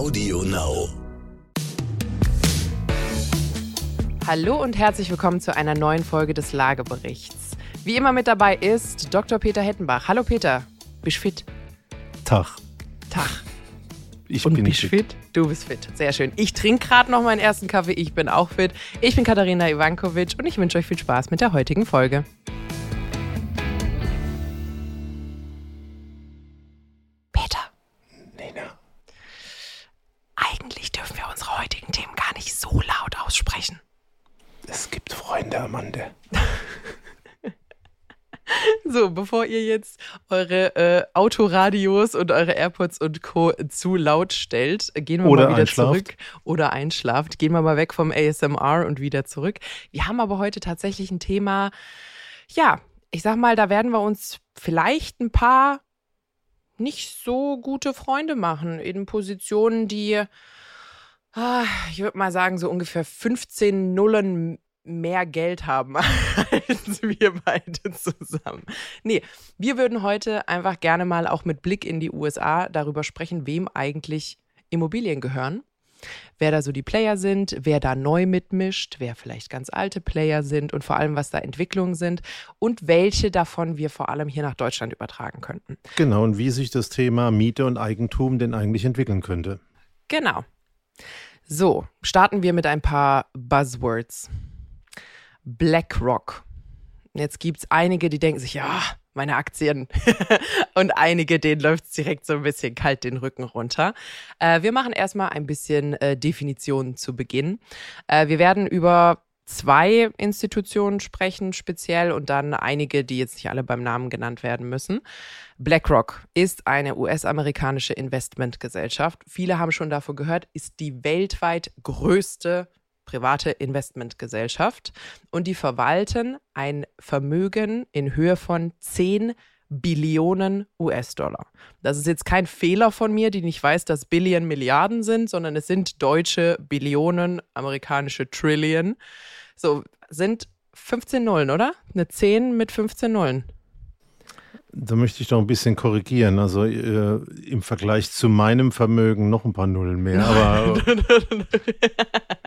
Audio Now. Hallo und herzlich willkommen zu einer neuen Folge des Lageberichts. Wie immer mit dabei ist Dr. Peter Hettenbach. Hallo Peter, bist fit? Tag. Tag. Ich Und bin bist fit. fit? Du bist fit. Sehr schön. Ich trinke gerade noch meinen ersten Kaffee. Ich bin auch fit. Ich bin Katharina Ivankovic und ich wünsche euch viel Spaß mit der heutigen Folge. So, bevor ihr jetzt eure äh, Autoradios und eure AirPods und Co. zu laut stellt, gehen wir Oder mal wieder einschlaft. zurück. Oder einschlaft. Gehen wir mal weg vom ASMR und wieder zurück. Wir haben aber heute tatsächlich ein Thema, ja, ich sag mal, da werden wir uns vielleicht ein paar nicht so gute Freunde machen in Positionen, die, ah, ich würde mal sagen, so ungefähr 15 Nullen mehr Geld haben als wir beide zusammen. Nee, wir würden heute einfach gerne mal auch mit Blick in die USA darüber sprechen, wem eigentlich Immobilien gehören. Wer da so die Player sind, wer da neu mitmischt, wer vielleicht ganz alte Player sind und vor allem, was da Entwicklungen sind und welche davon wir vor allem hier nach Deutschland übertragen könnten. Genau, und wie sich das Thema Miete und Eigentum denn eigentlich entwickeln könnte. Genau. So, starten wir mit ein paar Buzzwords. BlackRock. Jetzt gibt es einige, die denken sich, ja, meine Aktien. Und einige, denen läuft es direkt so ein bisschen kalt den Rücken runter. Äh, wir machen erstmal ein bisschen äh, Definitionen zu Beginn. Äh, wir werden über zwei Institutionen sprechen, speziell, und dann einige, die jetzt nicht alle beim Namen genannt werden müssen. BlackRock ist eine US-amerikanische Investmentgesellschaft. Viele haben schon davon gehört, ist die weltweit größte private Investmentgesellschaft und die verwalten ein Vermögen in Höhe von 10 Billionen US-Dollar. Das ist jetzt kein Fehler von mir, die nicht weiß, dass Billion Milliarden sind, sondern es sind deutsche Billionen, amerikanische Trillion. So, sind 15 Nullen, oder? Eine 10 mit 15 Nullen. Da möchte ich doch ein bisschen korrigieren. Also äh, im Vergleich zu meinem Vermögen noch ein paar Nullen mehr. Aber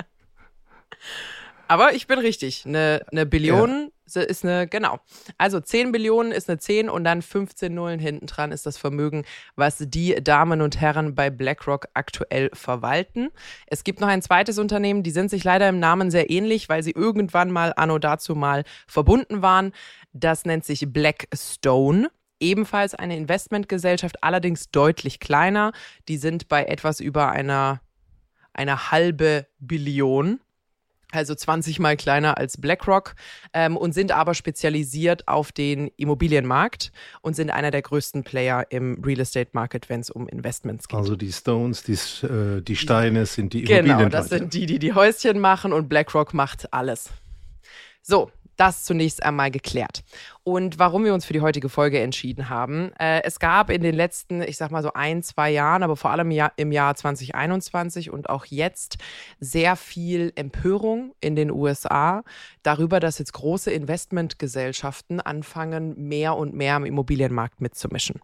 Aber ich bin richtig. Eine, eine Billion ist eine, genau. Also 10 Billionen ist eine 10 und dann 15 Nullen hinten dran ist das Vermögen, was die Damen und Herren bei BlackRock aktuell verwalten. Es gibt noch ein zweites Unternehmen, die sind sich leider im Namen sehr ähnlich, weil sie irgendwann mal anno dazu mal verbunden waren. Das nennt sich Blackstone. Ebenfalls eine Investmentgesellschaft, allerdings deutlich kleiner. Die sind bei etwas über einer, einer halbe Billion also 20 mal kleiner als BlackRock ähm, und sind aber spezialisiert auf den Immobilienmarkt und sind einer der größten Player im Real Estate Market, wenn es um Investments geht. also die Stones, die, äh, die Steine sind die genau, Immobilien. das sind die, die die Häuschen machen und BlackRock macht alles. So, das zunächst einmal geklärt. Und warum wir uns für die heutige Folge entschieden haben. Äh, es gab in den letzten, ich sag mal so ein, zwei Jahren, aber vor allem Jahr, im Jahr 2021 und auch jetzt sehr viel Empörung in den USA darüber, dass jetzt große Investmentgesellschaften anfangen, mehr und mehr am Immobilienmarkt mitzumischen.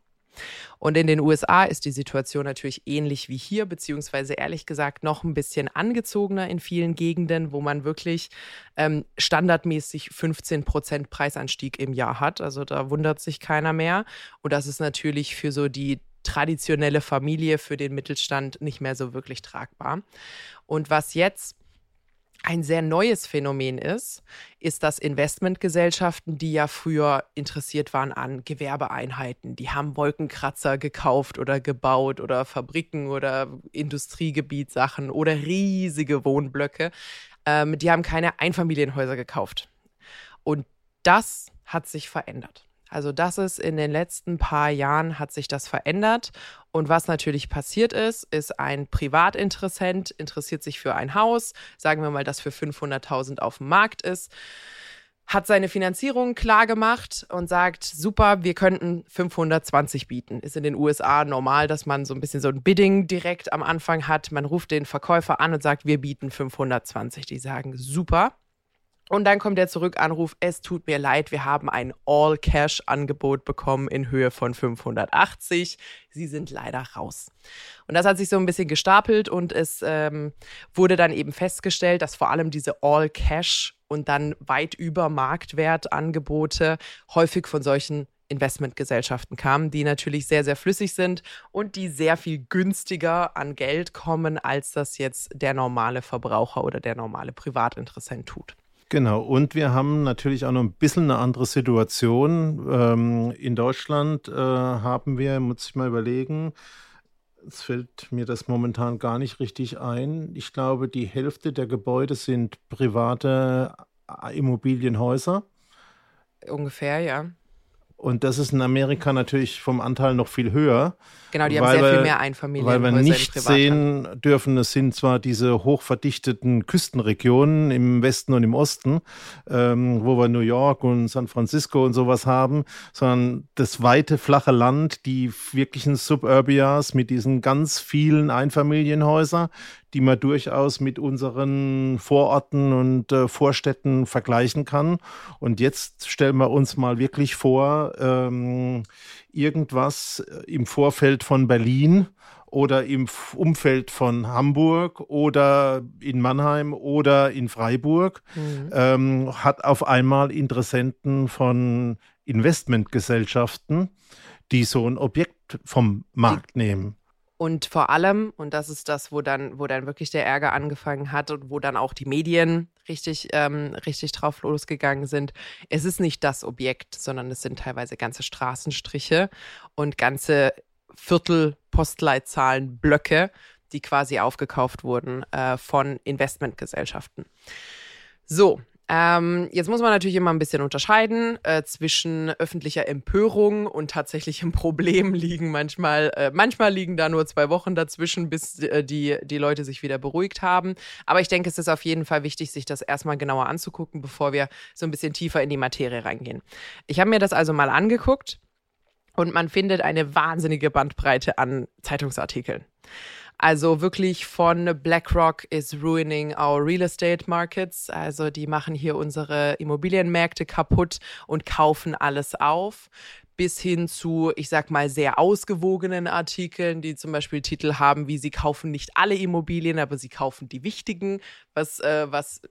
Und in den USA ist die Situation natürlich ähnlich wie hier, beziehungsweise ehrlich gesagt noch ein bisschen angezogener in vielen Gegenden, wo man wirklich ähm, standardmäßig 15 Prozent Preisanstieg im Jahr hat. Also da wundert sich keiner mehr. Und das ist natürlich für so die traditionelle Familie, für den Mittelstand nicht mehr so wirklich tragbar. Und was jetzt ein sehr neues Phänomen ist, ist, dass Investmentgesellschaften, die ja früher interessiert waren an Gewerbeeinheiten, die haben Wolkenkratzer gekauft oder gebaut oder Fabriken oder Industriegebietssachen oder riesige Wohnblöcke, ähm, die haben keine Einfamilienhäuser gekauft. Und das hat sich verändert. Also das ist in den letzten paar Jahren hat sich das verändert. Und was natürlich passiert ist, ist ein Privatinteressent interessiert sich für ein Haus, sagen wir mal, das für 500.000 auf dem Markt ist, hat seine Finanzierung klar gemacht und sagt, super, wir könnten 520 bieten. Ist in den USA normal, dass man so ein bisschen so ein Bidding direkt am Anfang hat. Man ruft den Verkäufer an und sagt, wir bieten 520. Die sagen, super. Und dann kommt der Zurückanruf, es tut mir leid, wir haben ein All-Cash-Angebot bekommen in Höhe von 580. Sie sind leider raus. Und das hat sich so ein bisschen gestapelt und es ähm, wurde dann eben festgestellt, dass vor allem diese All-Cash und dann weit über Marktwertangebote häufig von solchen Investmentgesellschaften kamen, die natürlich sehr, sehr flüssig sind und die sehr viel günstiger an Geld kommen, als das jetzt der normale Verbraucher oder der normale Privatinteressent tut. Genau, und wir haben natürlich auch noch ein bisschen eine andere Situation. Ähm, in Deutschland äh, haben wir, muss ich mal überlegen, es fällt mir das momentan gar nicht richtig ein. Ich glaube, die Hälfte der Gebäude sind private äh, Immobilienhäuser. Ungefähr, ja. Und das ist in Amerika natürlich vom Anteil noch viel höher. Genau, die haben sehr wir, viel mehr Einfamilienhäuser. Weil wir nicht sehen dürfen, es sind zwar diese hochverdichteten Küstenregionen im Westen und im Osten, ähm, wo wir New York und San Francisco und sowas haben, sondern das weite, flache Land, die wirklichen Suburbias mit diesen ganz vielen Einfamilienhäusern, die man durchaus mit unseren Vororten und äh, Vorstädten vergleichen kann. Und jetzt stellen wir uns mal wirklich vor, ähm, irgendwas im Vorfeld von Berlin oder im Umfeld von Hamburg oder in Mannheim oder in Freiburg mhm. ähm, hat auf einmal Interessenten von Investmentgesellschaften, die so ein Objekt vom Markt nehmen. Und vor allem, und das ist das, wo dann, wo dann wirklich der Ärger angefangen hat und wo dann auch die Medien richtig, ähm, richtig drauf losgegangen sind, es ist nicht das Objekt, sondern es sind teilweise ganze Straßenstriche und ganze Viertel Postleitzahlen Blöcke, die quasi aufgekauft wurden äh, von Investmentgesellschaften. So, ähm, jetzt muss man natürlich immer ein bisschen unterscheiden. Äh, zwischen öffentlicher Empörung und tatsächlichem Problem liegen manchmal, äh, manchmal liegen da nur zwei Wochen dazwischen, bis äh, die, die Leute sich wieder beruhigt haben. Aber ich denke, es ist auf jeden Fall wichtig, sich das erstmal genauer anzugucken, bevor wir so ein bisschen tiefer in die Materie reingehen. Ich habe mir das also mal angeguckt und man findet eine wahnsinnige Bandbreite an Zeitungsartikeln. Also wirklich von BlackRock is ruining our real estate markets. Also die machen hier unsere Immobilienmärkte kaputt und kaufen alles auf bis hin zu, ich sag mal, sehr ausgewogenen Artikeln, die zum Beispiel Titel haben, wie sie kaufen nicht alle Immobilien, aber sie kaufen die wichtigen, was, äh, was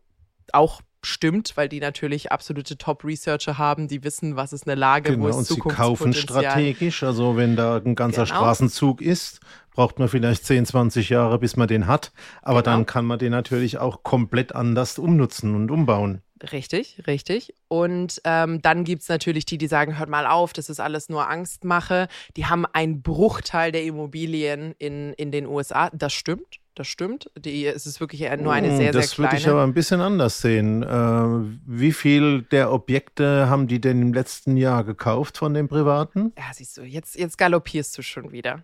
auch stimmt, weil die natürlich absolute Top-Researcher haben, die wissen, was ist eine Lage, genau, wo ist und sie kaufen strategisch, also wenn da ein ganzer genau. Straßenzug ist, braucht man vielleicht 10, 20 Jahre, bis man den hat, aber genau. dann kann man den natürlich auch komplett anders umnutzen und umbauen. Richtig, richtig. Und ähm, dann gibt es natürlich die, die sagen, hört mal auf, das ist alles nur Angstmache. Die haben einen Bruchteil der Immobilien in, in den USA. Das stimmt. Das stimmt. Die, es ist wirklich nur eine hm, sehr, das sehr kleine. Das würde ich aber ein bisschen anders sehen. Äh, wie viel der Objekte haben die denn im letzten Jahr gekauft von den Privaten? Ja, siehst du, jetzt, jetzt galoppierst du schon wieder.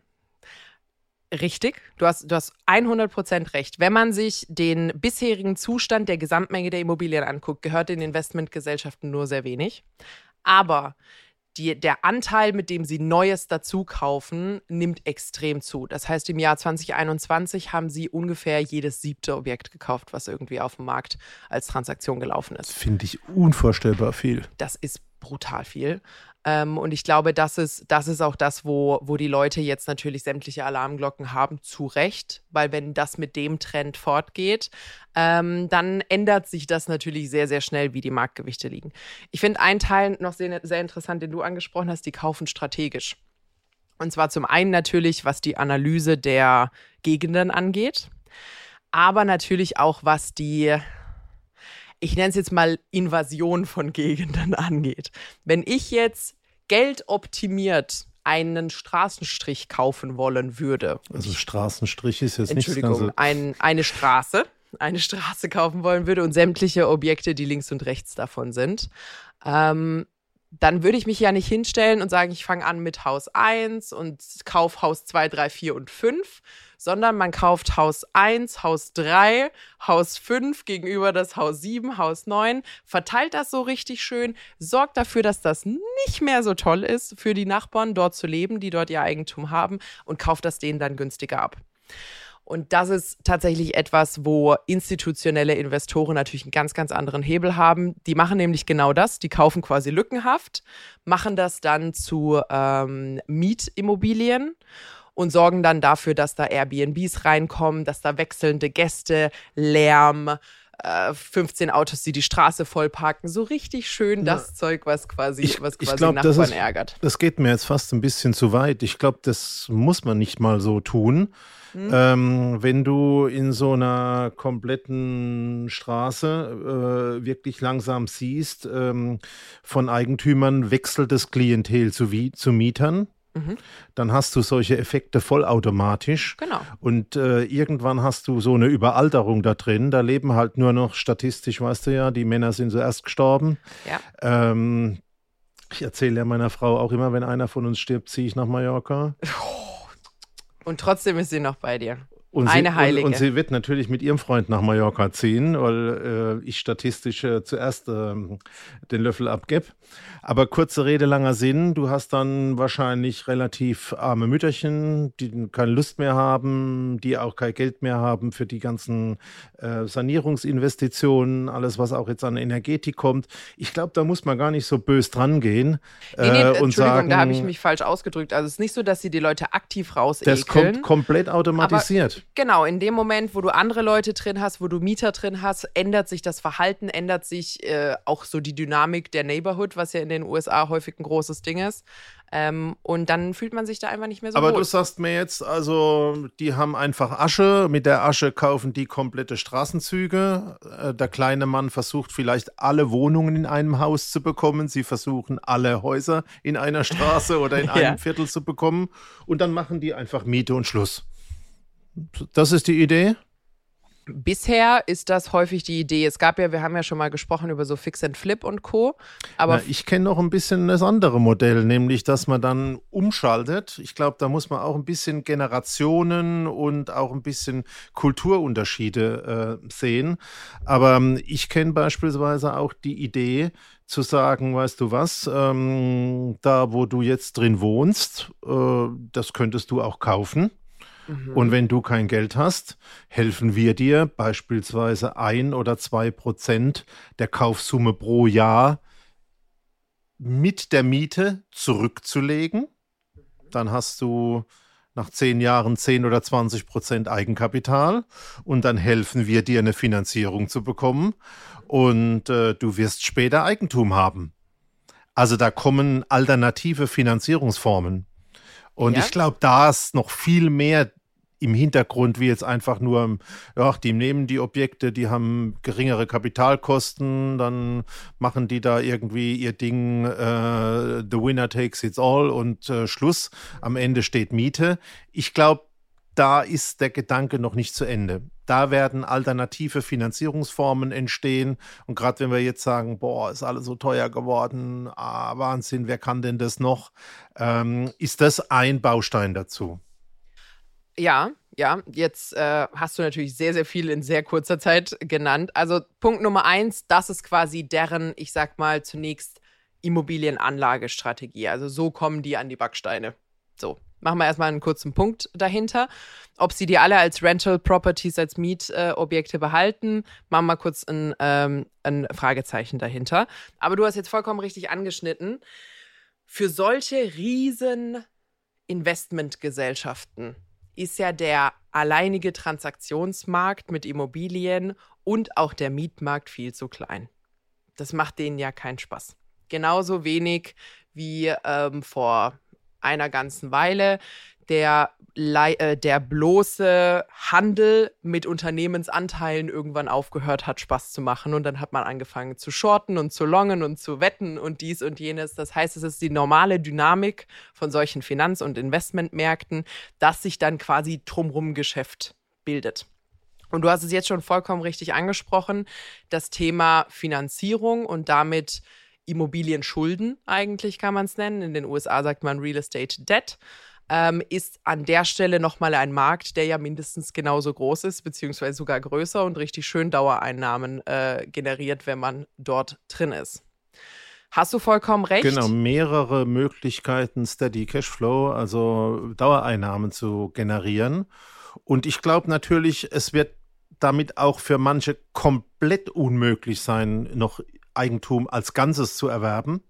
Richtig, du hast, du hast 100% recht. Wenn man sich den bisherigen Zustand der Gesamtmenge der Immobilien anguckt, gehört den Investmentgesellschaften nur sehr wenig. Aber die, der Anteil, mit dem sie Neues dazu kaufen, nimmt extrem zu. Das heißt, im Jahr 2021 haben sie ungefähr jedes siebte Objekt gekauft, was irgendwie auf dem Markt als Transaktion gelaufen ist. Finde ich unvorstellbar viel. Das ist brutal viel. Ähm, und ich glaube, das ist, das ist auch das, wo, wo die Leute jetzt natürlich sämtliche Alarmglocken haben, zu Recht, weil wenn das mit dem Trend fortgeht, ähm, dann ändert sich das natürlich sehr, sehr schnell, wie die Marktgewichte liegen. Ich finde einen Teil noch sehr, sehr interessant, den du angesprochen hast, die kaufen strategisch. Und zwar zum einen natürlich, was die Analyse der Gegenden angeht, aber natürlich auch, was die ich nenne es jetzt mal Invasion von Gegenden angeht. Wenn ich jetzt Geld optimiert einen Straßenstrich kaufen wollen würde. Also Straßenstrich ist jetzt nicht Entschuldigung, ein, eine Straße, eine Straße kaufen wollen würde und sämtliche Objekte, die links und rechts davon sind, ähm, dann würde ich mich ja nicht hinstellen und sagen, ich fange an mit Haus 1 und kaufe Haus 2, 3, 4 und 5, sondern man kauft Haus 1, Haus 3, Haus 5 gegenüber das Haus 7, Haus 9, verteilt das so richtig schön, sorgt dafür, dass das nicht mehr so toll ist für die Nachbarn, dort zu leben, die dort ihr Eigentum haben und kauft das denen dann günstiger ab. Und das ist tatsächlich etwas, wo institutionelle Investoren natürlich einen ganz, ganz anderen Hebel haben. Die machen nämlich genau das. Die kaufen quasi lückenhaft, machen das dann zu ähm, Mietimmobilien und sorgen dann dafür, dass da Airbnbs reinkommen, dass da wechselnde Gäste, Lärm, 15 äh, Autos, die die Straße voll parken. So richtig schön das ja. Zeug, was quasi, ich, was quasi ich glaub, Nachbarn das ist, ärgert. Das geht mir jetzt fast ein bisschen zu weit. Ich glaube, das muss man nicht mal so tun. Mhm. Ähm, wenn du in so einer kompletten Straße äh, wirklich langsam siehst, ähm, von Eigentümern wechselt das Klientel zu, zu Mietern, Mhm. Dann hast du solche Effekte vollautomatisch. Genau. Und äh, irgendwann hast du so eine Überalterung da drin. Da leben halt nur noch statistisch, weißt du ja, die Männer sind zuerst gestorben. Ja. Ähm, ich erzähle ja meiner Frau auch immer, wenn einer von uns stirbt, ziehe ich nach Mallorca. Und trotzdem ist sie noch bei dir. Und Eine sie, Heilige. Und, und, sie wird natürlich mit ihrem Freund nach Mallorca ziehen, weil äh, ich statistisch äh, zuerst äh, den Löffel abgebe. Aber kurze Rede, langer Sinn. Du hast dann wahrscheinlich relativ arme Mütterchen, die keine Lust mehr haben, die auch kein Geld mehr haben für die ganzen äh, Sanierungsinvestitionen, alles, was auch jetzt an Energetik kommt. Ich glaube, da muss man gar nicht so bös dran gehen. Nee, nee, äh, und sagen, da habe ich mich falsch ausgedrückt. Also es ist nicht so, dass sie die Leute aktiv rausekeln. Das kommt komplett automatisiert. Genau, in dem Moment, wo du andere Leute drin hast, wo du Mieter drin hast, ändert sich das Verhalten, ändert sich äh, auch so die Dynamik der Neighborhood, was ja in den USA häufig ein großes Ding ist. Ähm, und dann fühlt man sich da einfach nicht mehr so Aber wohl. du sagst mir jetzt, also die haben einfach Asche, mit der Asche kaufen die komplette Straßenzüge. Äh, der kleine Mann versucht vielleicht alle Wohnungen in einem Haus zu bekommen. Sie versuchen alle Häuser in einer Straße oder in einem ja. Viertel zu bekommen. Und dann machen die einfach Miete und Schluss. Das ist die Idee? Bisher ist das häufig die Idee. Es gab ja, wir haben ja schon mal gesprochen über so Fix and Flip und Co. Aber Na, ich kenne noch ein bisschen das andere Modell, nämlich dass man dann umschaltet. Ich glaube, da muss man auch ein bisschen Generationen und auch ein bisschen Kulturunterschiede äh, sehen. Aber ähm, ich kenne beispielsweise auch die Idee, zu sagen, weißt du was, ähm, da wo du jetzt drin wohnst, äh, das könntest du auch kaufen. Mhm. Und wenn du kein Geld hast, helfen wir dir beispielsweise ein oder zwei Prozent der Kaufsumme pro Jahr mit der Miete zurückzulegen. Dann hast du nach zehn Jahren 10 oder 20 Prozent Eigenkapital und dann helfen wir dir eine Finanzierung zu bekommen und äh, du wirst später Eigentum haben. Also da kommen alternative Finanzierungsformen. Und ja. ich glaube, da ist noch viel mehr im Hintergrund, wie jetzt einfach nur, ja, die nehmen die Objekte, die haben geringere Kapitalkosten, dann machen die da irgendwie ihr Ding, äh, the winner takes it all und äh, Schluss. Am Ende steht Miete. Ich glaube, da ist der Gedanke noch nicht zu Ende. Da werden alternative Finanzierungsformen entstehen. Und gerade wenn wir jetzt sagen, boah, ist alles so teuer geworden, ah, Wahnsinn, wer kann denn das noch? Ähm, ist das ein Baustein dazu? Ja, ja, jetzt äh, hast du natürlich sehr, sehr viel in sehr kurzer Zeit genannt. Also Punkt Nummer eins, das ist quasi deren, ich sag mal, zunächst Immobilienanlagestrategie. Also so kommen die an die Backsteine. So, machen wir erstmal einen kurzen Punkt dahinter. Ob sie die alle als Rental Properties, als Mietobjekte äh, behalten, machen wir kurz ein, ähm, ein Fragezeichen dahinter. Aber du hast jetzt vollkommen richtig angeschnitten. Für solche riesen Investmentgesellschaften ist ja der alleinige Transaktionsmarkt mit Immobilien und auch der Mietmarkt viel zu klein. Das macht denen ja keinen Spaß. Genauso wenig wie ähm, vor einer ganzen Weile der, äh, der bloße Handel mit Unternehmensanteilen irgendwann aufgehört hat, Spaß zu machen. Und dann hat man angefangen zu shorten und zu longen und zu wetten und dies und jenes. Das heißt, es ist die normale Dynamik von solchen Finanz- und Investmentmärkten, dass sich dann quasi drumrum Geschäft bildet. Und du hast es jetzt schon vollkommen richtig angesprochen, das Thema Finanzierung und damit Immobilienschulden eigentlich kann man es nennen. In den USA sagt man Real Estate Debt ähm, ist an der Stelle nochmal ein Markt, der ja mindestens genauso groß ist, beziehungsweise sogar größer und richtig schön Dauereinnahmen äh, generiert, wenn man dort drin ist. Hast du vollkommen recht. Genau, mehrere Möglichkeiten, Steady Cashflow, also Dauereinnahmen zu generieren. Und ich glaube natürlich, es wird damit auch für manche komplett unmöglich sein, noch Eigentum als Ganzes zu erwerben.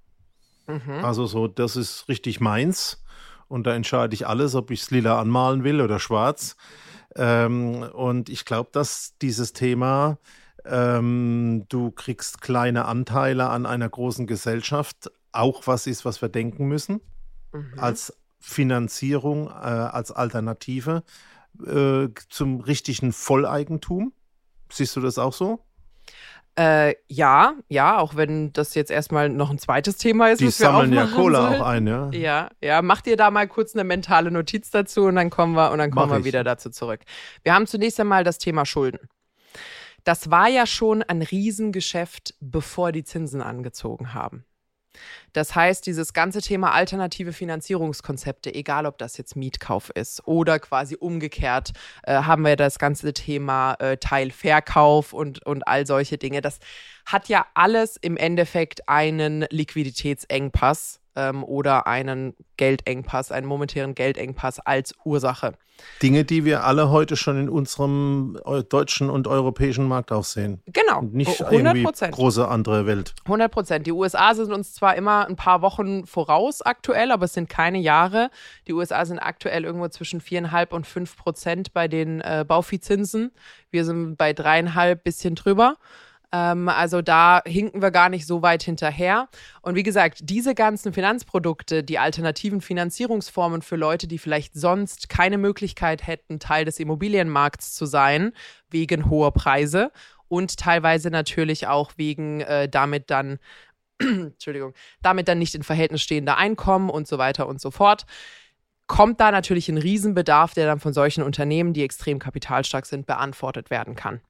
Mhm. Also so, das ist richtig meins. Und da entscheide ich alles, ob ich es lila anmalen will oder schwarz. Ähm, und ich glaube, dass dieses Thema, ähm, du kriegst kleine Anteile an einer großen Gesellschaft, auch was ist, was wir denken müssen, mhm. als Finanzierung, äh, als Alternative äh, zum richtigen Volleigentum. Siehst du das auch so? Äh, ja, ja, auch wenn das jetzt erstmal noch ein zweites Thema ist. Die sammeln ja Cola auch ein, ja. Ja, ja, mach dir da mal kurz eine mentale Notiz dazu und dann kommen wir und dann kommen Mach wir ich. wieder dazu zurück. Wir haben zunächst einmal das Thema Schulden. Das war ja schon ein Riesengeschäft, bevor die Zinsen angezogen haben. Das heißt, dieses ganze Thema alternative Finanzierungskonzepte, egal ob das jetzt Mietkauf ist oder quasi umgekehrt, äh, haben wir das ganze Thema äh, Teilverkauf und, und all solche Dinge. Das hat ja alles im Endeffekt einen Liquiditätsengpass ähm, oder einen Geldengpass, einen momentären Geldengpass als Ursache. Dinge, die wir alle heute schon in unserem deutschen und europäischen Markt auch sehen. Genau. Und nicht 100 irgendwie große andere Welt. 100 Prozent. Die USA sind uns zwar immer ein paar Wochen voraus aktuell, aber es sind keine Jahre. Die USA sind aktuell irgendwo zwischen 4,5 und 5 Prozent bei den äh, Bauviehzinsen. Wir sind bei dreieinhalb bisschen drüber. Ähm, also da hinken wir gar nicht so weit hinterher. Und wie gesagt, diese ganzen Finanzprodukte, die alternativen Finanzierungsformen für Leute, die vielleicht sonst keine Möglichkeit hätten, Teil des Immobilienmarkts zu sein, wegen hoher Preise und teilweise natürlich auch wegen äh, damit dann Entschuldigung, damit dann nicht in Verhältnis stehender Einkommen und so weiter und so fort kommt da natürlich ein Riesenbedarf, der dann von solchen Unternehmen, die extrem kapitalstark sind, beantwortet werden kann.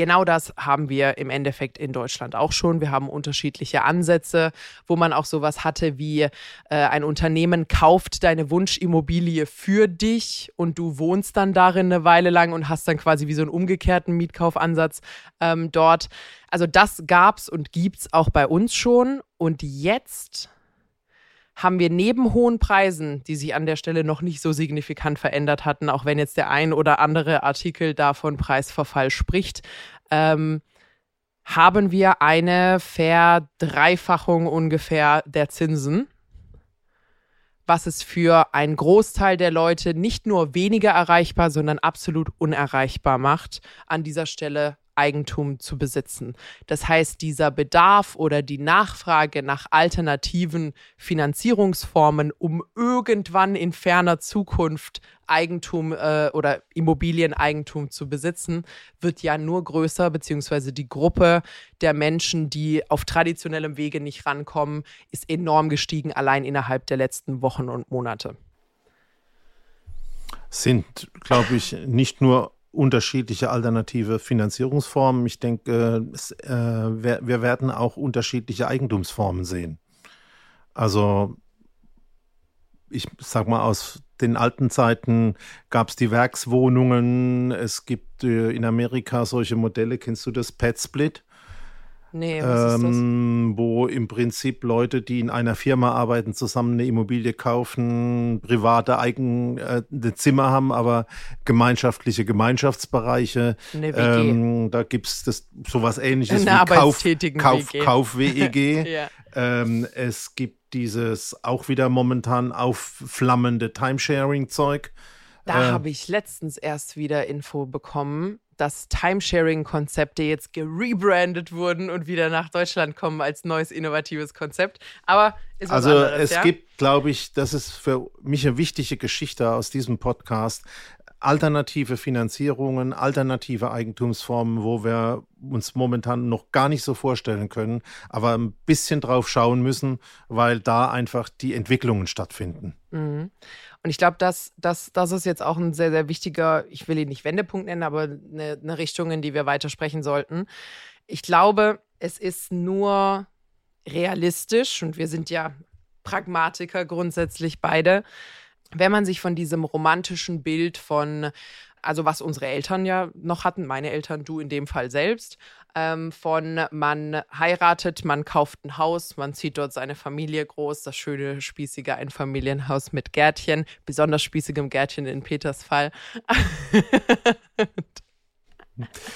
Genau das haben wir im Endeffekt in Deutschland auch schon. Wir haben unterschiedliche Ansätze, wo man auch sowas hatte wie äh, ein Unternehmen kauft deine Wunschimmobilie für dich und du wohnst dann darin eine Weile lang und hast dann quasi wie so einen umgekehrten Mietkaufansatz ähm, dort. Also das gab's und gibt's auch bei uns schon. Und jetzt haben wir neben hohen Preisen, die sich an der Stelle noch nicht so signifikant verändert hatten, auch wenn jetzt der ein oder andere Artikel davon Preisverfall spricht, ähm, haben wir eine Verdreifachung ungefähr der Zinsen, was es für einen Großteil der Leute nicht nur weniger erreichbar, sondern absolut unerreichbar macht, an dieser Stelle Eigentum zu besitzen. Das heißt, dieser Bedarf oder die Nachfrage nach alternativen Finanzierungsformen, um irgendwann in ferner Zukunft Eigentum äh, oder Immobilieneigentum zu besitzen, wird ja nur größer, beziehungsweise die Gruppe der Menschen, die auf traditionellem Wege nicht rankommen, ist enorm gestiegen, allein innerhalb der letzten Wochen und Monate. Sind, glaube ich, nicht nur unterschiedliche alternative Finanzierungsformen. Ich denke, es, äh, wir, wir, werden auch unterschiedliche Eigentumsformen sehen. Also ich sag mal, aus den alten Zeiten gab es die Werkswohnungen. Es gibt äh, in Amerika solche Modelle. Kennst du das Pet Split? Nee, was ähm, wo im Prinzip Leute, die in einer Firma arbeiten, zusammen eine Immobilie kaufen, private eigene äh, Zimmer haben, aber gemeinschaftliche Gemeinschaftsbereiche. Eine WG. Ähm, da gibt es sowas ähnliches eine wie Kauf, Kauf, WG. Kauf WEG. ja. ähm, es gibt dieses auch wieder momentan aufflammende Timesharing-Zeug. Da äh, habe ich letztens erst wieder Info bekommen dass Timesharing-Konzepte jetzt gerebrandet wurden und wieder nach Deutschland kommen als neues innovatives Konzept. Aber ist was also anderes, es ja? gibt, glaube ich, das ist für mich eine wichtige Geschichte aus diesem Podcast. Alternative Finanzierungen, alternative Eigentumsformen, wo wir uns momentan noch gar nicht so vorstellen können, aber ein bisschen drauf schauen müssen, weil da einfach die Entwicklungen stattfinden. Mhm. Und ich glaube, das, das, das ist jetzt auch ein sehr, sehr wichtiger, ich will ihn nicht Wendepunkt nennen, aber eine, eine Richtung, in die wir weitersprechen sollten. Ich glaube, es ist nur realistisch und wir sind ja Pragmatiker grundsätzlich beide. wenn man sich von diesem romantischen Bild von, also was unsere Eltern ja noch hatten, meine Eltern, du in dem Fall selbst, ähm, von man heiratet, man kauft ein Haus, man zieht dort seine Familie groß, das schöne, spießige Einfamilienhaus mit Gärtchen, besonders spießigem Gärtchen in Peters Fall.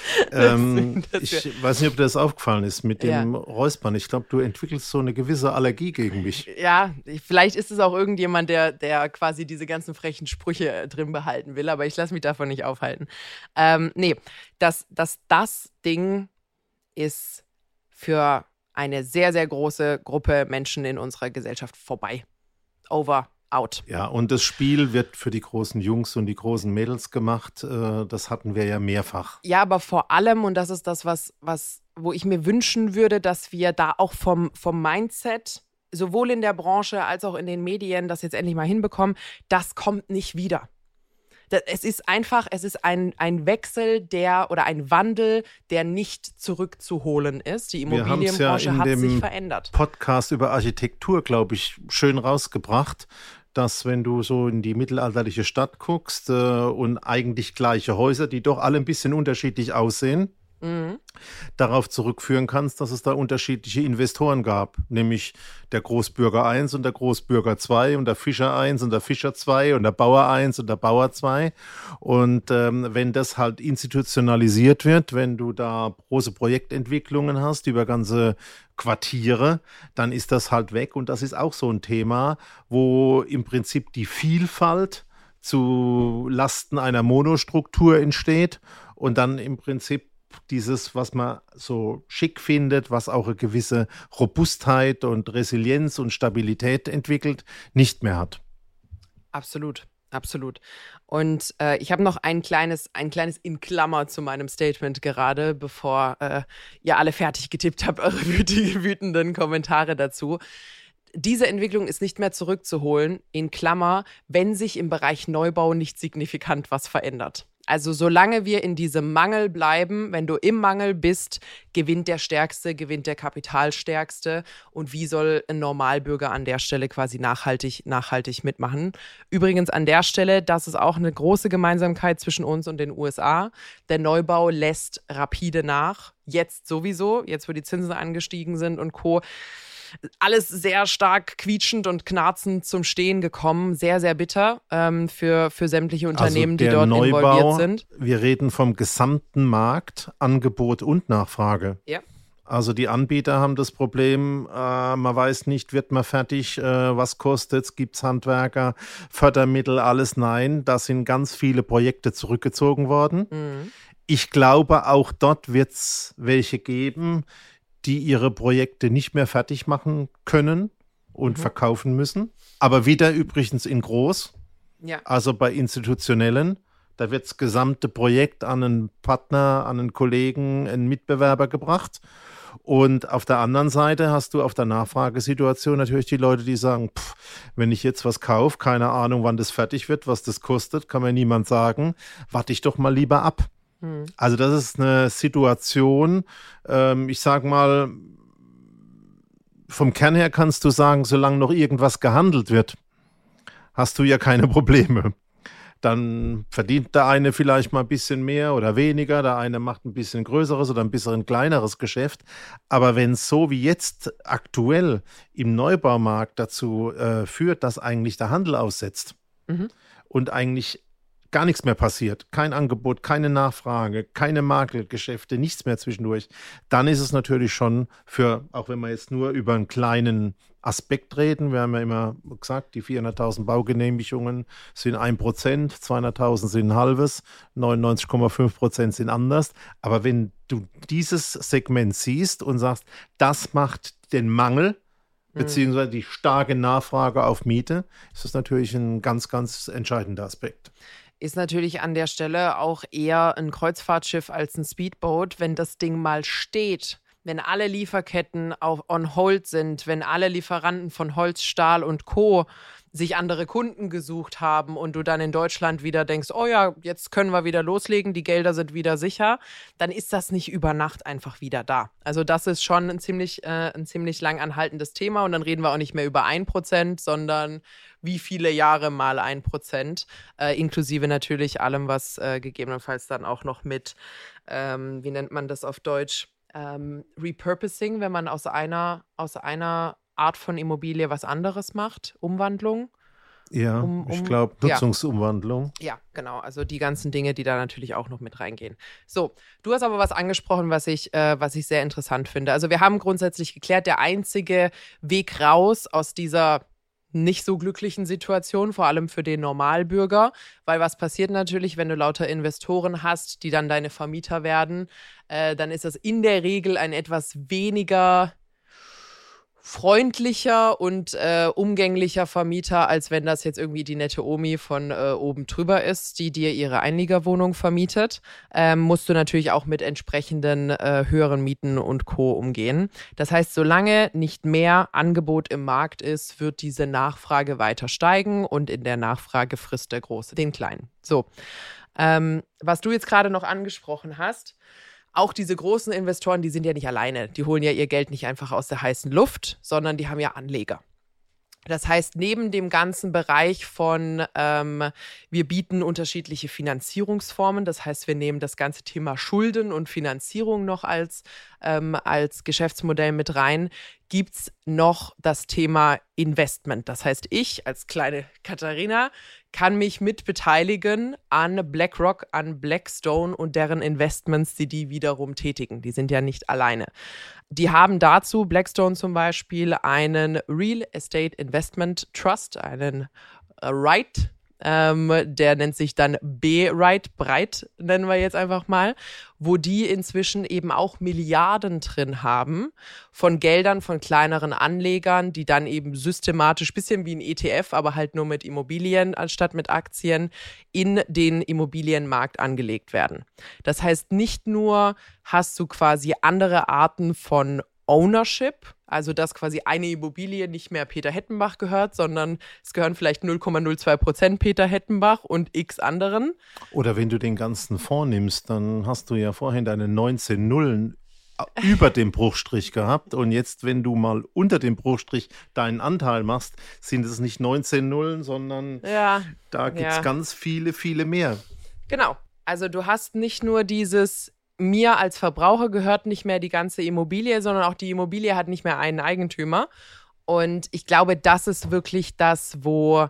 ähm, ich weiß nicht, ob dir das aufgefallen ist mit dem ja. Räuspern. Ich glaube, du entwickelst so eine gewisse Allergie gegen mich. Ja, vielleicht ist es auch irgendjemand, der, der quasi diese ganzen frechen Sprüche äh, drin behalten will, aber ich lasse mich davon nicht aufhalten. Ähm, nee, dass, dass das Ding ist für eine sehr, sehr große Gruppe Menschen in unserer Gesellschaft vorbei. Over out. Ja, und das Spiel wird für die großen Jungs und die großen Mädels gemacht. Äh, das hatten wir ja mehrfach. Ja, aber vor allem, und das ist das, was, was, wo ich mir wünschen würde, dass wir da auch vom, vom Mindset, sowohl in der Branche als auch in den Medien, das jetzt endlich mal hinbekommen, das kommt nicht wieder es ist einfach, es ist ein, ein Wechsel, der oder ein Wandel, der nicht zurückzuholen ist. Die Immobilienbranche ja hat sich verändert. Podcast über Architektur, glaube ich, schön rausgebracht dass wenn du so in die mittelalterliche Stadt guckst äh, und eigentlich gleiche Häuser, die doch alle ein bisschen unterschiedlich aussehen, mhm. darauf zurückführen kannst, dass es da unterschiedliche Investoren gab, nämlich der Großbürger 1 und der Großbürger 2 und der Fischer 1 und der Fischer 2 und der Bauer 1 und der Bauer 2. Und ähm, wenn das halt institutionalisiert wird, wenn du da große Projektentwicklungen hast über ganze Quartiere, dann ist das halt weg. Und das ist auch so ein Thema, wo im Prinzip die Vielfalt zu Lasten einer Monostruktur entsteht und dann im Prinzip dieses, was man so schick findet, was auch eine gewisse Robustheit und Resilienz und Stabilität entwickelt, nicht mehr hat. Absolut. Absolut. Und äh, ich habe noch ein kleines, ein kleines in Klammer zu meinem Statement gerade, bevor äh, ihr alle fertig getippt habt, eure wütenden Kommentare dazu. Diese Entwicklung ist nicht mehr zurückzuholen, in Klammer, wenn sich im Bereich Neubau nicht signifikant was verändert. Also solange wir in diesem Mangel bleiben, wenn du im Mangel bist, gewinnt der Stärkste, gewinnt der Kapitalstärkste. Und wie soll ein Normalbürger an der Stelle quasi nachhaltig, nachhaltig mitmachen? Übrigens an der Stelle, das ist auch eine große Gemeinsamkeit zwischen uns und den USA. Der Neubau lässt rapide nach. Jetzt sowieso, jetzt wo die Zinsen angestiegen sind und Co alles sehr stark quietschend und knarzend zum Stehen gekommen. Sehr, sehr bitter ähm, für, für sämtliche also Unternehmen, also die dort Neubau, involviert sind. Wir reden vom gesamten Markt, Angebot und Nachfrage. Ja. Also die Anbieter haben das Problem, äh, man weiß nicht, wird man fertig, äh, was kostet es, gibt es Handwerker, Fördermittel, alles nein. Da sind ganz viele Projekte zurückgezogen worden. Mhm. Ich glaube, auch dort wird es welche geben, die ihre Projekte nicht mehr fertig machen können und mhm. verkaufen müssen. Aber wieder übrigens in groß. Ja. Also bei institutionellen. Da wird das gesamte Projekt an einen Partner, an einen Kollegen, einen Mitbewerber gebracht. Und auf der anderen Seite hast du auf der Nachfragesituation natürlich die Leute, die sagen, pff, wenn ich jetzt was kaufe, keine Ahnung, wann das fertig wird, was das kostet, kann mir niemand sagen, warte ich doch mal lieber ab. Hm. Also das ist eine Situation, ähm, ich sage mal, vom Kern her kannst du sagen, solange noch irgendwas gehandelt wird, hast du ja keine Probleme. Dann verdient der eine vielleicht mal ein bisschen mehr oder weniger, der eine macht ein bisschen größeres oder ein bisschen kleineres Geschäft. Aber wenn es so wie jetzt aktuell im Neubaumarkt dazu äh, führt, dass eigentlich der Handel aussetzt mhm. und eigentlich gar nichts mehr passiert, kein Angebot, keine Nachfrage, keine Makelgeschäfte, nichts mehr zwischendurch, dann ist es natürlich schon für, auch wenn wir jetzt nur über einen kleinen Aspekt reden, wir haben ja immer gesagt, die 400.000 Baugenehmigungen sind ein Prozent, 200.000 sind ein halbes, 99,5 Prozent sind anders. Aber wenn du dieses Segment siehst und sagst, das macht den Mangel, hm. beziehungsweise die starke Nachfrage auf Miete, ist das natürlich ein ganz, ganz entscheidender Aspekt ist natürlich an der Stelle auch eher ein Kreuzfahrtschiff als ein Speedboat. Wenn das Ding mal steht, wenn alle Lieferketten auf on hold sind, wenn alle Lieferanten von Holz, Stahl und Co sich andere Kunden gesucht haben und du dann in Deutschland wieder denkst, oh ja, jetzt können wir wieder loslegen, die Gelder sind wieder sicher, dann ist das nicht über Nacht einfach wieder da. Also das ist schon ein ziemlich, äh, ein ziemlich lang anhaltendes Thema und dann reden wir auch nicht mehr über ein Prozent, sondern wie viele Jahre mal ein Prozent, äh, inklusive natürlich allem, was äh, gegebenenfalls dann auch noch mit, ähm, wie nennt man das auf Deutsch, ähm, Repurposing, wenn man aus einer, aus einer Art von Immobilie was anderes macht, Umwandlung. Ja, um, um, ich glaube, Nutzungsumwandlung. Ja. ja. genau. Also die ganzen Dinge, die da natürlich auch noch mit reingehen. So, du hast aber was angesprochen, was ich, äh, was ich sehr interessant finde. Also wir haben grundsätzlich geklärt, der einzige Weg raus aus dieser nicht so glücklichen Situation, vor allem für den Normalbürger, weil was passiert natürlich, wenn du lauter Investoren hast, die dann deine Vermieter werden, äh, dann ist das in der Regel ein etwas weniger freundlicher und äh, umgänglicher Vermieter, als wenn das jetzt irgendwie die nette Omi von äh, oben drüber ist, die dir ihre Einliegerwohnung vermietet, ähm, musst du natürlich auch mit entsprechenden äh, höheren Mieten und Co. umgehen. Das heißt, solange nicht mehr Angebot im Markt ist, wird diese Nachfrage weiter steigen und in der Nachfrage frisst der Große den Kleinen. So, ähm, was du jetzt gerade noch angesprochen hast, auch diese großen Investoren, die sind ja nicht alleine. Die holen ja ihr Geld nicht einfach aus der heißen Luft, sondern die haben ja Anleger. Das heißt, neben dem ganzen Bereich von, ähm, wir bieten unterschiedliche Finanzierungsformen, das heißt, wir nehmen das ganze Thema Schulden und Finanzierung noch als, ähm, als Geschäftsmodell mit rein, gibt es noch das Thema Investment. Das heißt, ich als kleine Katharina kann mich mitbeteiligen an BlackRock, an Blackstone und deren Investments, die die wiederum tätigen. Die sind ja nicht alleine. Die haben dazu, Blackstone zum Beispiel, einen Real Estate Investment Trust, einen äh, REIT ähm, der nennt sich dann B-Right, Breit nennen wir jetzt einfach mal, wo die inzwischen eben auch Milliarden drin haben von Geldern von kleineren Anlegern, die dann eben systematisch, bisschen wie ein ETF, aber halt nur mit Immobilien anstatt mit Aktien, in den Immobilienmarkt angelegt werden. Das heißt, nicht nur hast du quasi andere Arten von Ownership, also dass quasi eine Immobilie nicht mehr Peter Hettenbach gehört, sondern es gehören vielleicht 0,02 Prozent Peter Hettenbach und x anderen. Oder wenn du den ganzen Fonds nimmst, dann hast du ja vorhin deine 19 Nullen über dem Bruchstrich gehabt und jetzt, wenn du mal unter dem Bruchstrich deinen Anteil machst, sind es nicht 19 Nullen, sondern ja, da gibt es ja. ganz viele, viele mehr. Genau. Also du hast nicht nur dieses mir als Verbraucher gehört nicht mehr die ganze Immobilie, sondern auch die Immobilie hat nicht mehr einen Eigentümer. Und ich glaube, das ist wirklich das, wo,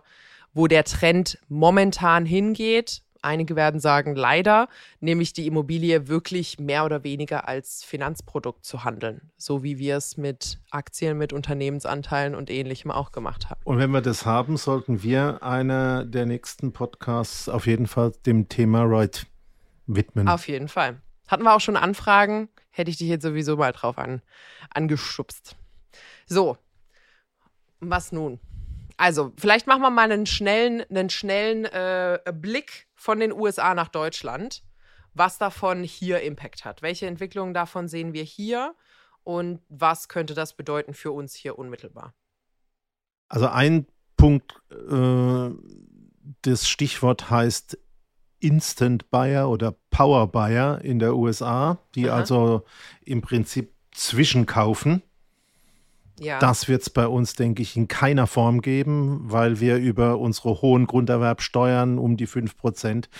wo der Trend momentan hingeht. Einige werden sagen, leider, nämlich die Immobilie wirklich mehr oder weniger als Finanzprodukt zu handeln, so wie wir es mit Aktien, mit Unternehmensanteilen und ähnlichem auch gemacht haben. Und wenn wir das haben, sollten wir einer der nächsten Podcasts auf jeden Fall dem Thema Right widmen. Auf jeden Fall. Hatten wir auch schon Anfragen, hätte ich dich jetzt sowieso mal drauf an, angeschubst. So, was nun? Also, vielleicht machen wir mal einen schnellen, einen schnellen äh, Blick von den USA nach Deutschland, was davon hier Impact hat. Welche Entwicklungen davon sehen wir hier und was könnte das bedeuten für uns hier unmittelbar? Also ein Punkt, äh, das Stichwort heißt Instant Buyer oder Power Buyer in der USA, die Aha. also im Prinzip zwischenkaufen. Ja. Das wird es bei uns, denke ich, in keiner Form geben, weil wir über unsere hohen Grunderwerbsteuern um die 5 Prozent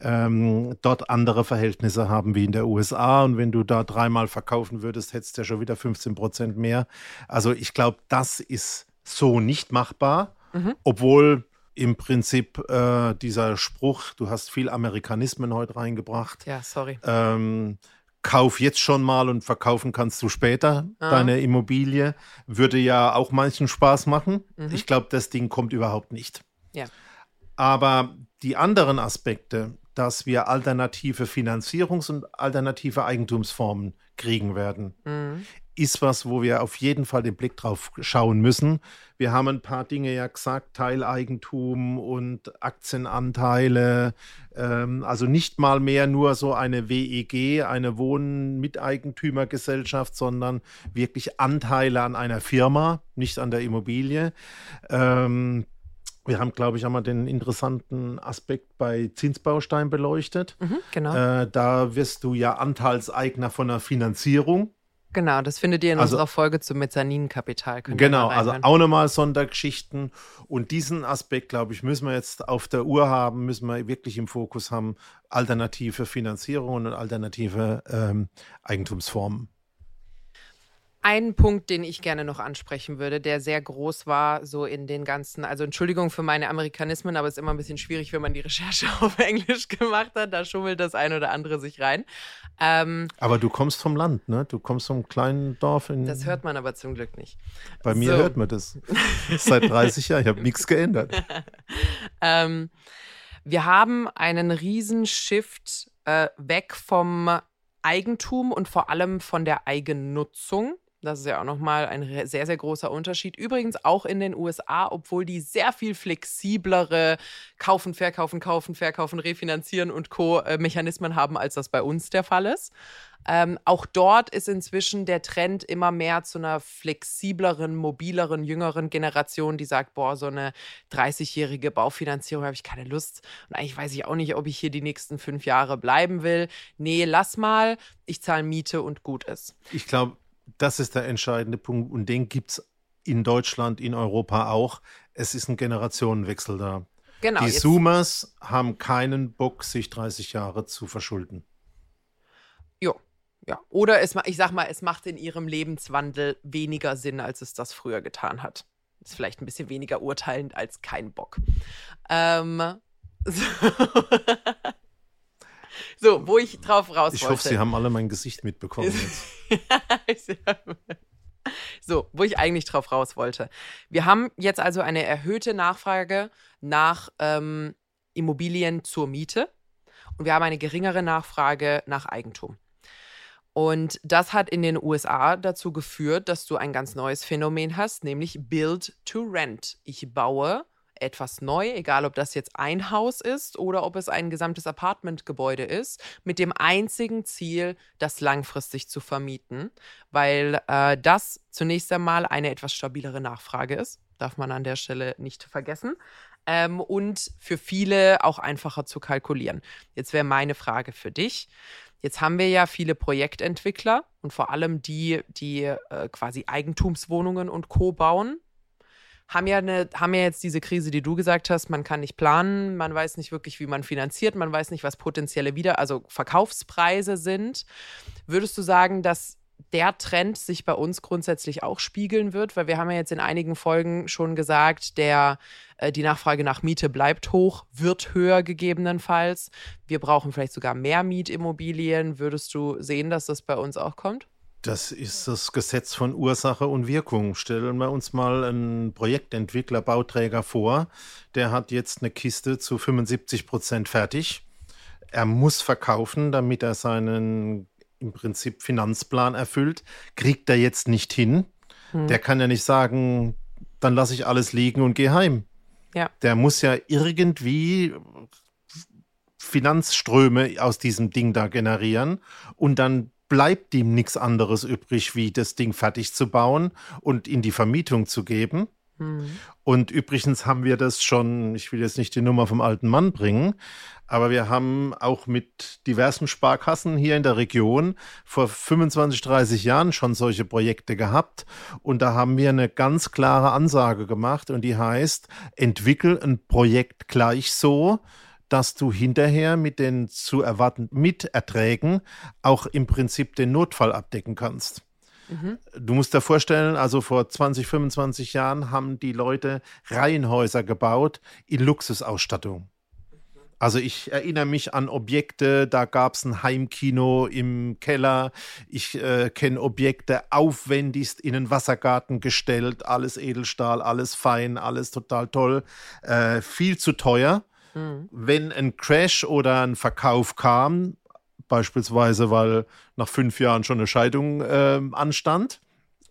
ähm, dort andere Verhältnisse haben wie in der USA. Und wenn du da dreimal verkaufen würdest, hättest du ja schon wieder 15 Prozent mehr. Also ich glaube, das ist so nicht machbar, mhm. obwohl im Prinzip äh, dieser Spruch, du hast viel Amerikanismen heute reingebracht. Ja, sorry. Ähm, kauf jetzt schon mal und verkaufen kannst du später ah. deine Immobilie, würde ja auch manchen Spaß machen. Mhm. Ich glaube, das Ding kommt überhaupt nicht. Ja. Aber die anderen Aspekte, dass wir alternative Finanzierungs- und alternative Eigentumsformen kriegen werden, mhm ist was, wo wir auf jeden Fall den Blick drauf schauen müssen. Wir haben ein paar Dinge ja gesagt, Teileigentum und Aktienanteile, ähm, also nicht mal mehr nur so eine WEG, eine Wohnmiteigentümergesellschaft, sondern wirklich Anteile an einer Firma, nicht an der Immobilie. Ähm, wir haben, glaube ich, einmal den interessanten Aspekt bei Zinsbaustein beleuchtet. Mhm, genau. Äh, da wirst du ja Anteilseigner von einer Finanzierung. Genau, das findet ihr in also, unserer Folge zum Mezzaninkapital. Genau, also auch nochmal Sondergeschichten. Und diesen Aspekt, glaube ich, müssen wir jetzt auf der Uhr haben, müssen wir wirklich im Fokus haben, alternative Finanzierungen und alternative ähm, Eigentumsformen. Ein Punkt, den ich gerne noch ansprechen würde, der sehr groß war, so in den ganzen, also Entschuldigung für meine Amerikanismen, aber es ist immer ein bisschen schwierig, wenn man die Recherche auf Englisch gemacht hat. Da schummelt das ein oder andere sich rein. Ähm, aber du kommst vom Land, ne? Du kommst vom kleinen Dorf in. Das hört man aber zum Glück nicht. Bei mir so. hört man das. Seit 30 Jahren. Ich habe nichts geändert. ähm, wir haben einen Riesenshift äh, weg vom Eigentum und vor allem von der Eigennutzung das ist ja auch nochmal ein sehr, sehr großer Unterschied. Übrigens auch in den USA, obwohl die sehr viel flexiblere Kaufen, Verkaufen, Kaufen, Verkaufen, Refinanzieren und Co. Äh, Mechanismen haben, als das bei uns der Fall ist. Ähm, auch dort ist inzwischen der Trend immer mehr zu einer flexibleren, mobileren, jüngeren Generation, die sagt, boah, so eine 30-jährige Baufinanzierung habe ich keine Lust. Und eigentlich weiß ich auch nicht, ob ich hier die nächsten fünf Jahre bleiben will. Nee, lass mal, ich zahle Miete und gut ist. Ich glaube, das ist der entscheidende Punkt und den gibt es in Deutschland, in Europa auch. Es ist ein Generationenwechsel da. Genau, die Zoomers haben keinen Bock, sich 30 Jahre zu verschulden. Jo, ja. Oder es, ich sag mal, es macht in ihrem Lebenswandel weniger Sinn, als es das früher getan hat. Ist vielleicht ein bisschen weniger urteilend als kein Bock. Ähm, so. So, wo ich drauf raus wollte. Ich hoffe, Sie haben alle mein Gesicht mitbekommen jetzt. so, wo ich eigentlich drauf raus wollte. Wir haben jetzt also eine erhöhte Nachfrage nach ähm, Immobilien zur Miete und wir haben eine geringere Nachfrage nach Eigentum. Und das hat in den USA dazu geführt, dass du ein ganz neues Phänomen hast, nämlich Build to Rent. Ich baue etwas neu, egal ob das jetzt ein Haus ist oder ob es ein gesamtes Apartmentgebäude ist, mit dem einzigen Ziel, das langfristig zu vermieten, weil äh, das zunächst einmal eine etwas stabilere Nachfrage ist, darf man an der Stelle nicht vergessen. Ähm, und für viele auch einfacher zu kalkulieren. Jetzt wäre meine Frage für dich. Jetzt haben wir ja viele Projektentwickler und vor allem die, die äh, quasi Eigentumswohnungen und Co. bauen haben ja, eine, haben ja jetzt diese Krise, die du gesagt hast, man kann nicht planen, man weiß nicht wirklich, wie man finanziert, man weiß nicht, was potenzielle Wieder-, also Verkaufspreise sind. Würdest du sagen, dass der Trend sich bei uns grundsätzlich auch spiegeln wird, weil wir haben ja jetzt in einigen Folgen schon gesagt, der äh, die Nachfrage nach Miete bleibt hoch, wird höher gegebenenfalls. Wir brauchen vielleicht sogar mehr Mietimmobilien. Würdest du sehen, dass das bei uns auch kommt? Das ist das Gesetz von Ursache und Wirkung. Stellen wir uns mal einen Projektentwickler, Bauträger vor, der hat jetzt eine Kiste zu 75 Prozent fertig. Er muss verkaufen, damit er seinen im Prinzip Finanzplan erfüllt. Kriegt er jetzt nicht hin. Hm. Der kann ja nicht sagen, dann lasse ich alles liegen und gehe heim. Ja. Der muss ja irgendwie Finanzströme aus diesem Ding da generieren und dann bleibt ihm nichts anderes übrig, wie das Ding fertig zu bauen und in die Vermietung zu geben. Mhm. Und übrigens haben wir das schon, ich will jetzt nicht die Nummer vom alten Mann bringen, aber wir haben auch mit diversen Sparkassen hier in der Region vor 25, 30 Jahren schon solche Projekte gehabt. Und da haben wir eine ganz klare Ansage gemacht und die heißt, entwickel ein Projekt gleich so, dass du hinterher mit den zu erwartenden Miterträgen auch im Prinzip den Notfall abdecken kannst. Mhm. Du musst dir vorstellen, also vor 20, 25 Jahren haben die Leute Reihenhäuser gebaut in Luxusausstattung. Also ich erinnere mich an Objekte, da gab es ein Heimkino im Keller. Ich äh, kenne Objekte aufwendigst in einen Wassergarten gestellt, alles Edelstahl, alles fein, alles total toll, äh, viel zu teuer. Mhm. Wenn ein Crash oder ein Verkauf kam, beispielsweise weil nach fünf Jahren schon eine Scheidung äh, anstand,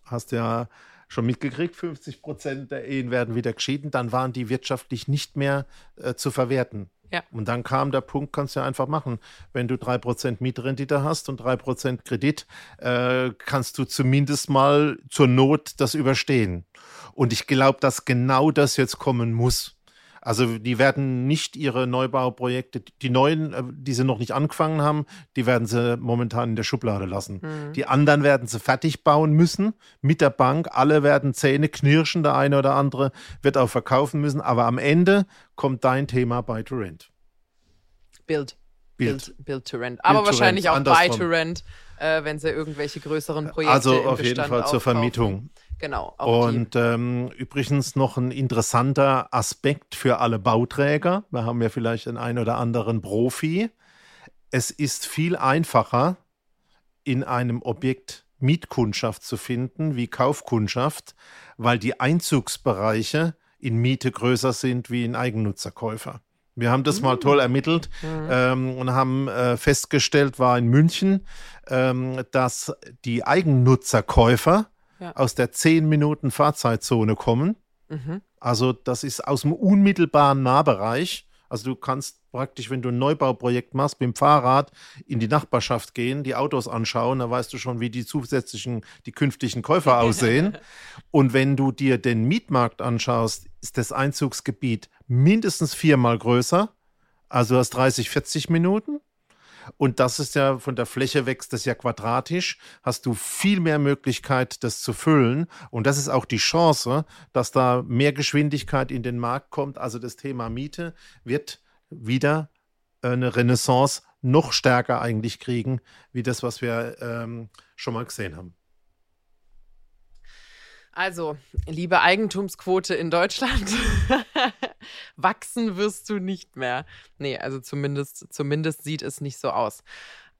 hast ja schon mitgekriegt, 50 Prozent der Ehen werden wieder geschieden, dann waren die wirtschaftlich nicht mehr äh, zu verwerten. Ja. Und dann kam der Punkt, kannst du ja einfach machen. Wenn du 3% Mietrendite hast und 3% Kredit, äh, kannst du zumindest mal zur Not das überstehen. Und ich glaube, dass genau das jetzt kommen muss. Also die werden nicht ihre Neubauprojekte, die neuen, äh, die sie noch nicht angefangen haben, die werden sie momentan in der Schublade lassen. Mhm. Die anderen werden sie fertig bauen müssen mit der Bank. Alle werden Zähne knirschen, der eine oder andere wird auch verkaufen müssen. Aber am Ende kommt dein Thema bei to Rent. Build. Build, Build to Rent. Aber Build wahrscheinlich auch Buy to Rent, äh, wenn sie irgendwelche größeren Projekte Also auf jeden Fall zur Vermietung. Genau. Und ähm, übrigens noch ein interessanter Aspekt für alle Bauträger. Wir haben ja vielleicht den einen oder anderen Profi. Es ist viel einfacher, in einem Objekt Mietkundschaft zu finden wie Kaufkundschaft, weil die Einzugsbereiche in Miete größer sind wie in Eigennutzerkäufer. Wir haben das mal toll ermittelt mhm. ähm, und haben äh, festgestellt, war in München, ähm, dass die Eigennutzerkäufer ja. aus der 10 Minuten Fahrzeitzone kommen. Mhm. Also das ist aus dem unmittelbaren Nahbereich. Also du kannst praktisch, wenn du ein Neubauprojekt machst, mit dem Fahrrad in die Nachbarschaft gehen, die Autos anschauen, da weißt du schon, wie die zusätzlichen, die künftigen Käufer aussehen. Und wenn du dir den Mietmarkt anschaust, ist das Einzugsgebiet mindestens viermal größer. Also du hast 30, 40 Minuten. Und das ist ja von der Fläche wächst das ja quadratisch, hast du viel mehr Möglichkeit, das zu füllen. Und das ist auch die Chance, dass da mehr Geschwindigkeit in den Markt kommt. Also das Thema Miete wird wieder eine Renaissance noch stärker eigentlich kriegen, wie das, was wir ähm, schon mal gesehen haben. Also, liebe Eigentumsquote in Deutschland, wachsen wirst du nicht mehr. Nee, also zumindest, zumindest sieht es nicht so aus.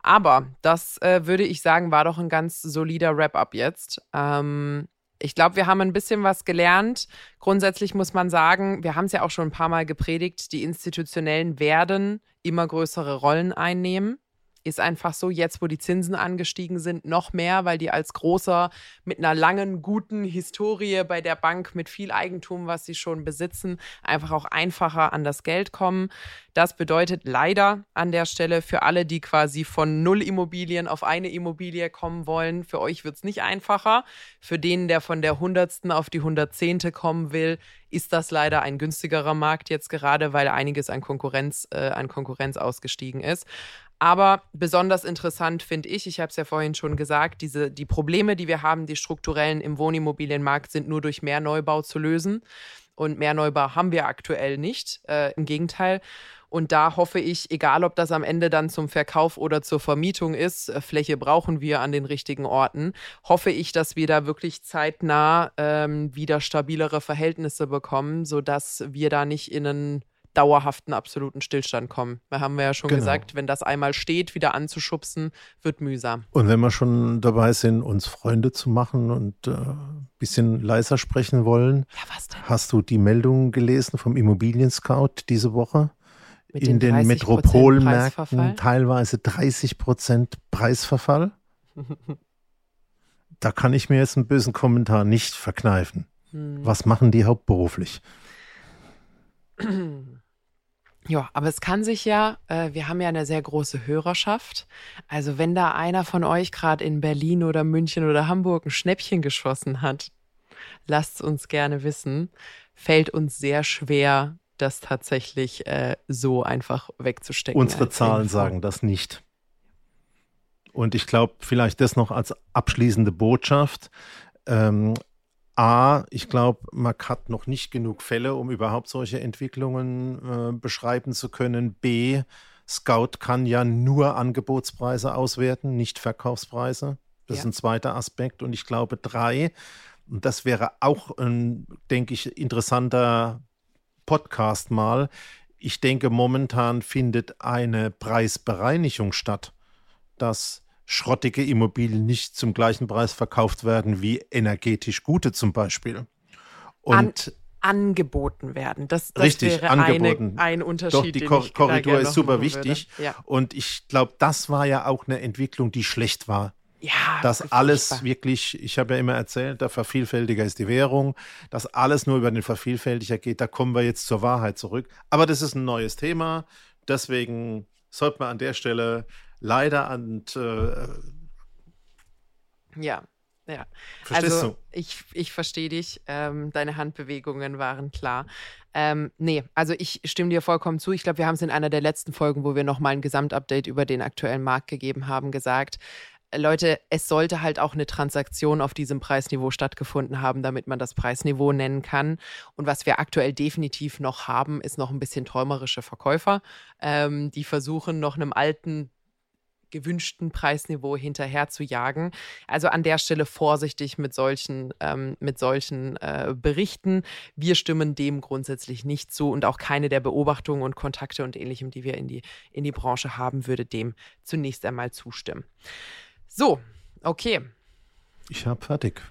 Aber das äh, würde ich sagen, war doch ein ganz solider Wrap-up jetzt. Ähm, ich glaube, wir haben ein bisschen was gelernt. Grundsätzlich muss man sagen, wir haben es ja auch schon ein paar Mal gepredigt, die Institutionellen werden immer größere Rollen einnehmen ist einfach so, jetzt wo die Zinsen angestiegen sind, noch mehr, weil die als großer mit einer langen, guten Historie bei der Bank mit viel Eigentum, was sie schon besitzen, einfach auch einfacher an das Geld kommen. Das bedeutet leider an der Stelle für alle, die quasi von null Immobilien auf eine Immobilie kommen wollen, für euch wird es nicht einfacher. Für den, der von der hundertsten auf die hundertzehnte kommen will, ist das leider ein günstigerer Markt jetzt gerade, weil einiges an Konkurrenz, äh, an Konkurrenz ausgestiegen ist. Aber besonders interessant finde ich, ich habe es ja vorhin schon gesagt, diese, die Probleme, die wir haben, die strukturellen im Wohnimmobilienmarkt, sind nur durch mehr Neubau zu lösen. Und mehr Neubau haben wir aktuell nicht. Äh, Im Gegenteil. Und da hoffe ich, egal ob das am Ende dann zum Verkauf oder zur Vermietung ist, äh, Fläche brauchen wir an den richtigen Orten, hoffe ich, dass wir da wirklich zeitnah ähm, wieder stabilere Verhältnisse bekommen, sodass wir da nicht in einen dauerhaften absoluten Stillstand kommen. Da haben wir ja schon genau. gesagt, wenn das einmal steht, wieder anzuschubsen, wird mühsam. Und wenn wir schon dabei sind, uns Freunde zu machen und ein äh, bisschen leiser sprechen wollen, ja, hast du die Meldung gelesen vom Immobilien Scout diese Woche? Mit in den, den Metropolmärkten teilweise 30 Prozent Preisverfall. da kann ich mir jetzt einen bösen Kommentar nicht verkneifen. Hm. Was machen die hauptberuflich? Ja, aber es kann sich ja, äh, wir haben ja eine sehr große Hörerschaft. Also wenn da einer von euch gerade in Berlin oder München oder Hamburg ein Schnäppchen geschossen hat, lasst uns gerne wissen. Fällt uns sehr schwer, das tatsächlich äh, so einfach wegzustecken. Unsere Zahlen Info. sagen das nicht. Und ich glaube, vielleicht das noch als abschließende Botschaft. Ähm, A, ich glaube, man hat noch nicht genug Fälle, um überhaupt solche Entwicklungen äh, beschreiben zu können. B, Scout kann ja nur Angebotspreise auswerten, nicht Verkaufspreise. Das ja. ist ein zweiter Aspekt. Und ich glaube, drei, und das wäre auch ein, denke ich, interessanter Podcast mal. Ich denke, momentan findet eine Preisbereinigung statt, dass schrottige Immobilien nicht zum gleichen Preis verkauft werden wie energetisch gute zum Beispiel. Und An angeboten werden. Das, das richtig, wäre angeboten. Eine, ein Unterschied. Doch, die Kor Korridor ist super wichtig. Ja. Und ich glaube, das war ja auch eine Entwicklung, die schlecht war. Ja, dass alles wirklich, ich habe ja immer erzählt, der Vervielfältiger ist die Währung, dass alles nur über den Vervielfältiger geht, da kommen wir jetzt zur Wahrheit zurück. Aber das ist ein neues Thema, deswegen sollte man an der Stelle leider und äh, ja. Ja. Verstehst also du? ich, ich verstehe dich. Ähm, deine Handbewegungen waren klar. Ähm, nee, also ich stimme dir vollkommen zu. Ich glaube, wir haben es in einer der letzten Folgen, wo wir nochmal ein Gesamtupdate über den aktuellen Markt gegeben haben, gesagt. Leute, es sollte halt auch eine Transaktion auf diesem Preisniveau stattgefunden haben, damit man das Preisniveau nennen kann. Und was wir aktuell definitiv noch haben, ist noch ein bisschen träumerische Verkäufer, ähm, die versuchen, noch einem alten gewünschten Preisniveau hinterher zu jagen. Also an der Stelle vorsichtig mit solchen, ähm, mit solchen äh, Berichten. Wir stimmen dem grundsätzlich nicht zu und auch keine der Beobachtungen und Kontakte und ähnlichem, die wir in die, in die Branche haben, würde dem zunächst einmal zustimmen. So, okay. Ich habe fertig.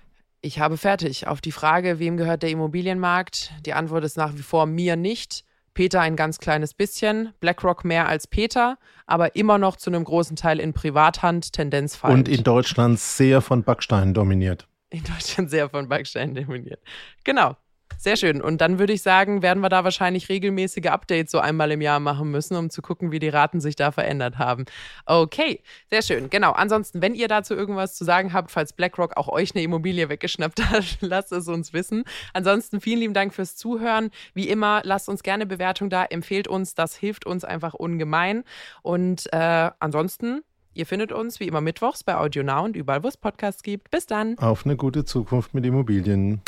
Ich habe fertig. Auf die Frage, wem gehört der Immobilienmarkt? Die Antwort ist nach wie vor mir nicht. Peter ein ganz kleines bisschen, BlackRock mehr als Peter, aber immer noch zu einem großen Teil in Privathand, Tendenz Und in Deutschland sehr von Backsteinen dominiert. In Deutschland sehr von Backsteinen dominiert. Genau. Sehr schön. Und dann würde ich sagen, werden wir da wahrscheinlich regelmäßige Updates so einmal im Jahr machen müssen, um zu gucken, wie die Raten sich da verändert haben. Okay, sehr schön. Genau. Ansonsten, wenn ihr dazu irgendwas zu sagen habt, falls BlackRock auch euch eine Immobilie weggeschnappt hat, lasst es uns wissen. Ansonsten vielen lieben Dank fürs Zuhören. Wie immer, lasst uns gerne Bewertung da, empfehlt uns, das hilft uns einfach ungemein. Und äh, ansonsten Ihr findet uns wie immer mittwochs bei Audio Now und überall, wo es Podcasts gibt. Bis dann. Auf eine gute Zukunft mit Immobilien.